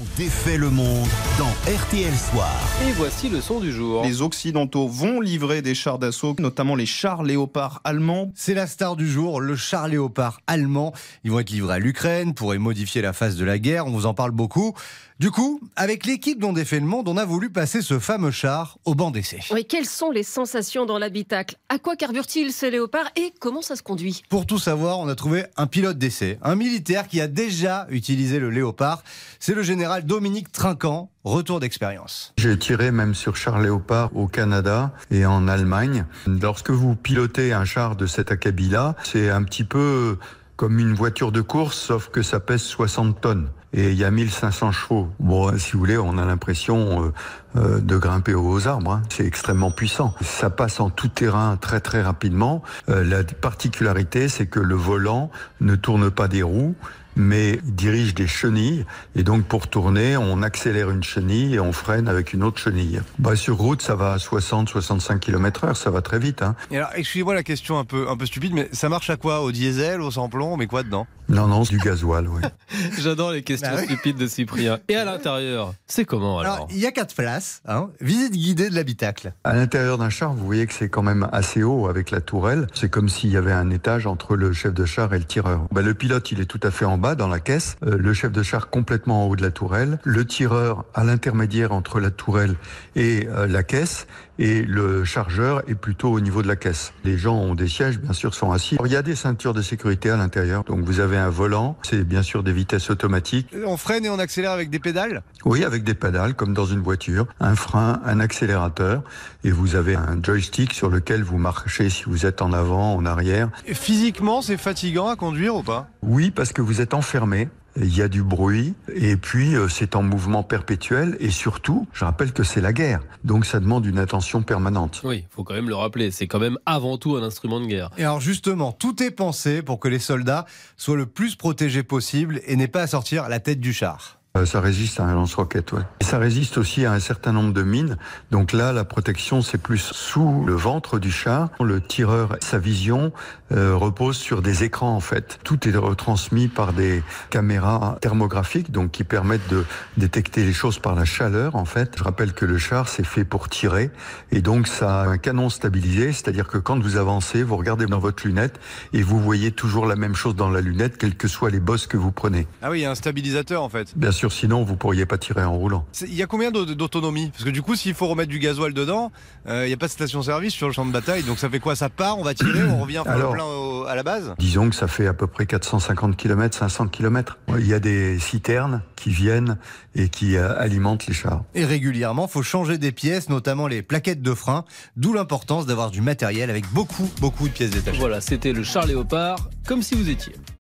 On défait le monde dans RTL Soir. Et voici le son du jour. Les Occidentaux vont livrer des chars d'assaut, notamment les chars léopards allemands. C'est la star du jour, le char léopard allemand. Ils vont être livrés à l'Ukraine pour y modifier la phase de la guerre. On vous en parle beaucoup. Du coup, avec l'équipe dont défait le monde, on a voulu passer ce fameux char au banc d'essai. Oui, quelles sont les sensations dans l'habitacle? À quoi carbure-t-il ce léopard et comment ça se conduit? Pour tout savoir, on a trouvé un pilote d'essai, un militaire qui a déjà utilisé le léopard. C'est le général Dominique Trinquant, retour d'expérience. J'ai tiré même sur char léopard au Canada et en Allemagne. Lorsque vous pilotez un char de cet acabit-là, c'est un petit peu comme une voiture de course, sauf que ça pèse 60 tonnes et il y a 1500 chevaux. Bon, si vous voulez, on a l'impression euh, euh, de grimper aux arbres. Hein. C'est extrêmement puissant. Ça passe en tout terrain très très rapidement. Euh, la particularité, c'est que le volant ne tourne pas des roues mais dirige des chenilles. Et donc, pour tourner, on accélère une chenille et on freine avec une autre chenille. Bah, sur route, ça va à 60, 65 km heure, ça va très vite. Hein. Et alors, excusez-moi la question un peu, un peu stupide, mais ça marche à quoi? Au diesel, au sans-plomb, mais quoi dedans? Non, non, c'est du gasoil, oui. J'adore les questions Bah oui. stupides de Cyprien. Et à l'intérieur, c'est comment alors, Alors, il y a quatre places. Hein. Visite guidée de l'habitacle. À l'intérieur d'un char, vous voyez que c'est quand même assez haut avec la tourelle. C'est comme s'il y avait un étage entre le chef de char et le tireur. Bah, le pilote, il est tout à fait en bas dans la caisse. Euh, le chef de char complètement en haut de la tourelle. Le tireur à l'intermédiaire entre la tourelle et euh, la caisse. Et le chargeur est plutôt au niveau de la caisse. Les gens ont des sièges, bien sûr, sont assis. Alors, il y a des ceintures de sécurité à l'intérieur. Donc vous avez un volant. C'est bien sûr des vitesses automatiques. On freine et on accélère avec des pédales? Oui, avec des pédales, comme dans une voiture, un frein, un accélérateur, et vous avez un joystick sur lequel vous marchez si vous êtes en avant, en arrière. Physiquement, c'est fatigant à conduire ou pas? Oui, parce que vous êtes enfermé. Il y a du bruit et puis euh, c'est en mouvement perpétuel et surtout, je rappelle que c'est la guerre. Donc ça demande une attention permanente. Oui, faut quand même le rappeler, c'est quand même avant tout un instrument de guerre. Et alors justement, tout est pensé pour que les soldats soient le plus protégés possible et n'aient pas à sortir la tête du char. Euh, Ça résiste à un lance-roquette, ouais. Et ça résiste aussi à un certain nombre de mines. Donc là, la protection, c'est plus sous le ventre du char. Le tireur, sa vision euh, repose sur des écrans, en fait. Tout est retransmis par des caméras thermographiques, donc qui permettent de détecter les choses par la chaleur, en fait. Je rappelle que le char, c'est fait pour tirer. Et donc, ça a un canon stabilisé, c'est-à-dire que quand vous avancez, vous regardez dans votre lunette et vous voyez toujours la même chose dans la lunette, quelles que soient les bosses que vous prenez. Ah oui, il y a un stabilisateur en fait. Bien sûr, sinon, vous pourriez pas tirer en roulant. Il y a combien d'au- d'autonomie? Parce que du coup, s'il faut remettre du gasoil dedans, euh, il n'y a pas de station-service sur le champ de bataille. Donc ça fait quoi? Ça part, on va tirer, on revient faire Alors- le plein au- à la base? Disons que ça fait à peu près 450 km, 500 km. Il y a des citernes qui viennent et qui euh, alimentent les chars. Et régulièrement, faut changer des pièces, notamment les plaquettes de frein, d'où l'importance d'avoir du matériel avec beaucoup, beaucoup de pièces détachées. Voilà, c'était le char léopard, comme si vous étiez.